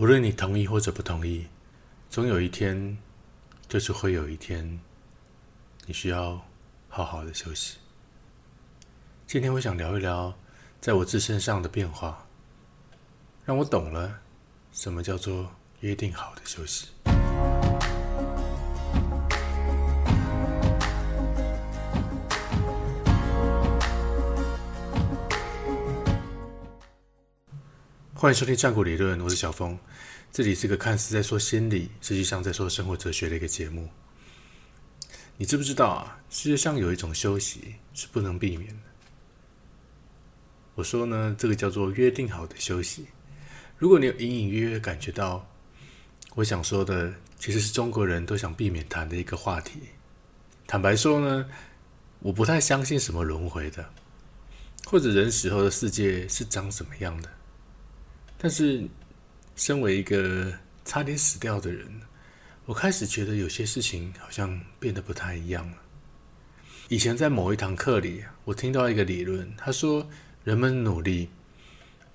无论你同意或者不同意，总有一天，就是会有一天，你需要好好的休息。今天我想聊一聊，在我自身上的变化，让我懂了什么叫做约定好的休息。欢迎收听战国理论，我是小峰。这里是个看似在说心理，实际上在说生活哲学的一个节目。你知不知道啊？世界上有一种休息是不能避免的。我说呢，这个叫做约定好的休息。如果你有隐隐约约感觉到，我想说的其实是中国人都想避免谈的一个话题。坦白说呢，我不太相信什么轮回的，或者人死后的世界是长什么样的。但是，身为一个差点死掉的人，我开始觉得有些事情好像变得不太一样了。以前在某一堂课里，我听到一个理论，他说人们努力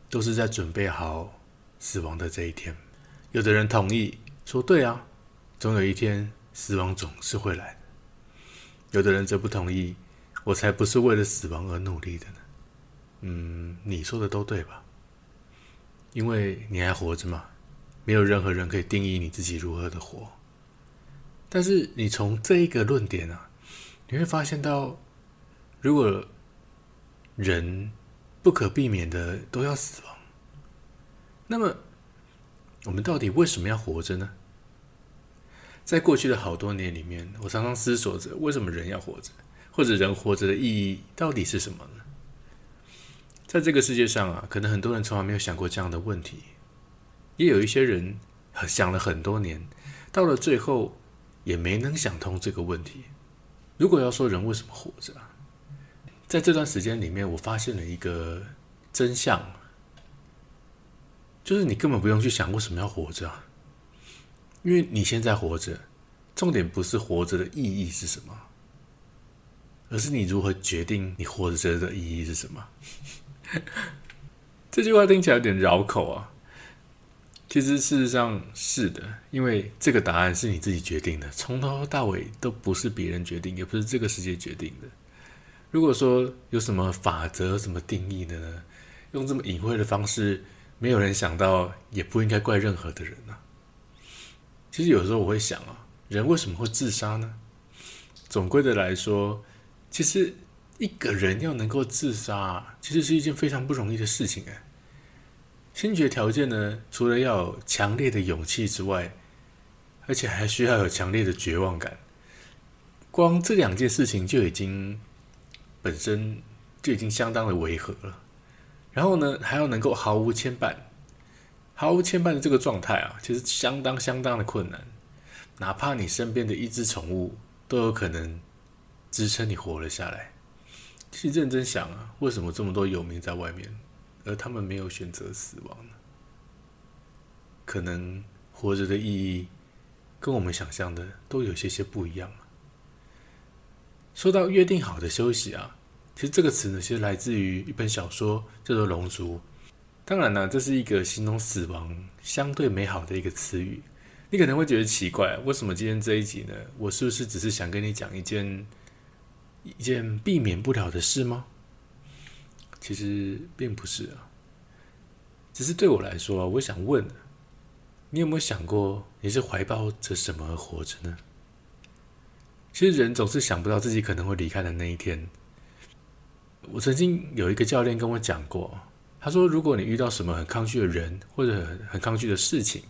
都是在准备好死亡的这一天。有的人同意说：“对啊，总有一天死亡总是会来。”有的人则不同意：“我才不是为了死亡而努力的呢。”嗯，你说的都对吧？因为你还活着嘛，没有任何人可以定义你自己如何的活。但是你从这一个论点啊，你会发现到，如果人不可避免的都要死亡，那么我们到底为什么要活着呢？在过去的好多年里面，我常常思索着，为什么人要活着，或者人活着的意义到底是什么呢？在这个世界上啊，可能很多人从来没有想过这样的问题，也有一些人想了很多年，到了最后也没能想通这个问题。如果要说人为什么活着，在这段时间里面，我发现了一个真相，就是你根本不用去想为什么要活着，因为你现在活着，重点不是活着的意义是什么，而是你如何决定你活着的意义是什么。这句话听起来有点绕口啊，其实事实上是的，因为这个答案是你自己决定的，从头到尾都不是别人决定，也不是这个世界决定的。如果说有什么法则、什么定义的呢？用这么隐晦的方式，没有人想到，也不应该怪任何的人啊。其实有时候我会想啊，人为什么会自杀呢？总归的来说，其实。一个人要能够自杀，其实是一件非常不容易的事情哎。先决条件呢，除了要有强烈的勇气之外，而且还需要有强烈的绝望感。光这两件事情就已经本身就已经相当的违和了。然后呢，还要能够毫无牵绊，毫无牵绊的这个状态啊，其实相当相当的困难。哪怕你身边的一只宠物都有可能支撑你活了下来。其实认真想啊，为什么这么多有名在外面，而他们没有选择死亡呢？可能活着的意义跟我们想象的都有些些不一样啊。说到约定好的休息啊，其实这个词呢，其实来自于一本小说叫做《龙族》。当然呢，这是一个形容死亡相对美好的一个词语。你可能会觉得奇怪，为什么今天这一集呢？我是不是只是想跟你讲一件？一件避免不了的事吗？其实并不是啊，只是对我来说，我想问：你有没有想过，你是怀抱着什么而活着呢？其实人总是想不到自己可能会离开的那一天。我曾经有一个教练跟我讲过，他说：如果你遇到什么很抗拒的人或者很抗拒的事情，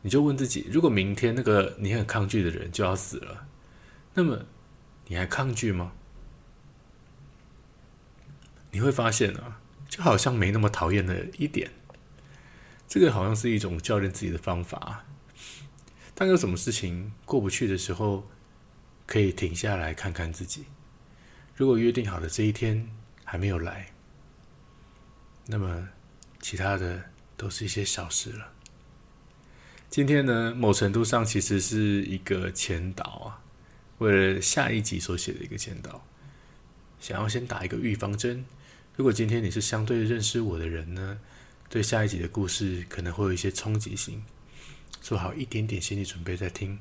你就问自己：如果明天那个你很抗拒的人就要死了，那么？你还抗拒吗？你会发现啊，就好像没那么讨厌的一点。这个好像是一种教练自己的方法。当有什么事情过不去的时候，可以停下来看看自己。如果约定好的这一天还没有来，那么其他的都是一些小事了。今天呢，某程度上其实是一个前导啊。为了下一集所写的一个签到，想要先打一个预防针。如果今天你是相对认识我的人呢，对下一集的故事可能会有一些冲击性，做好一点点心理准备再听。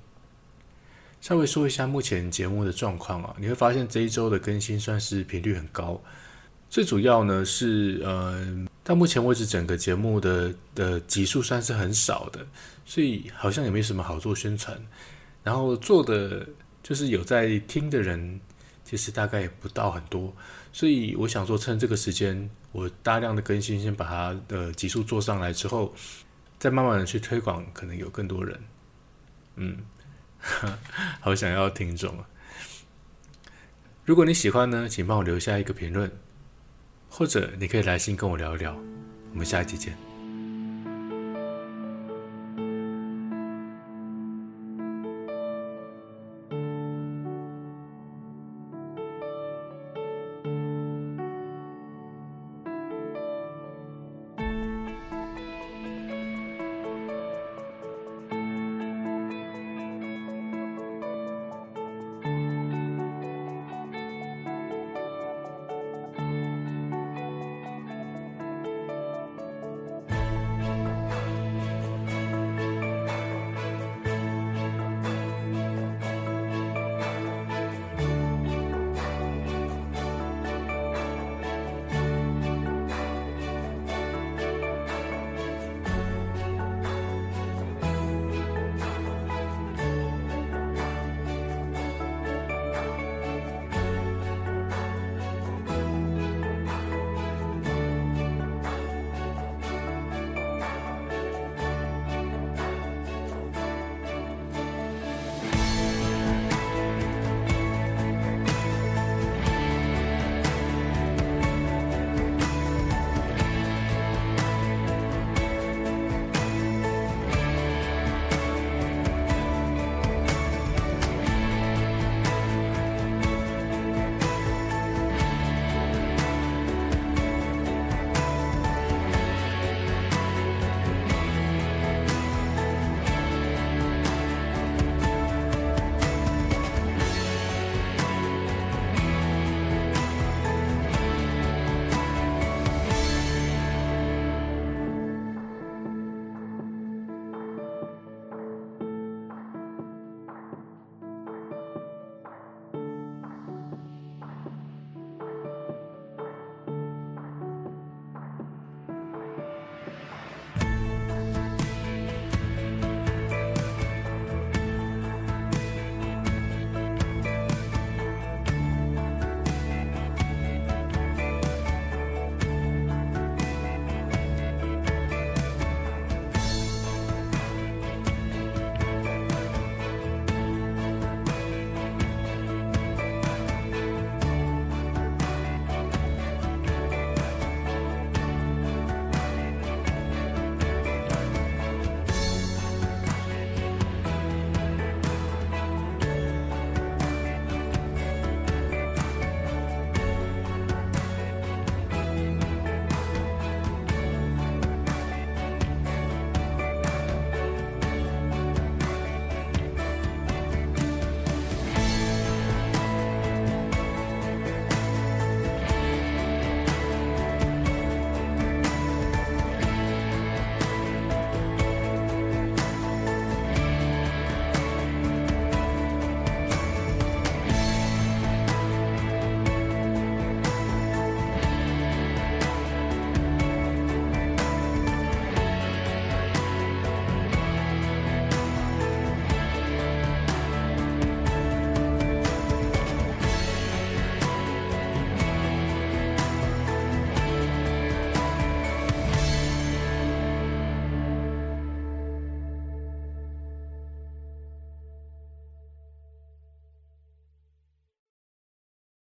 稍微说一下目前节目的状况啊，你会发现这一周的更新算是频率很高。最主要呢是，呃，到目前为止整个节目的的集数算是很少的，所以好像也没什么好做宣传。然后做的就是有在听的人，其实大概也不到很多，所以我想说趁这个时间，我大量的更新，先把它的集数做上来之后，再慢慢的去推广，可能有更多人。嗯，好想要听众啊！如果你喜欢呢，请帮我留下一个评论。或者你可以来信跟我聊一聊，我们下一集见。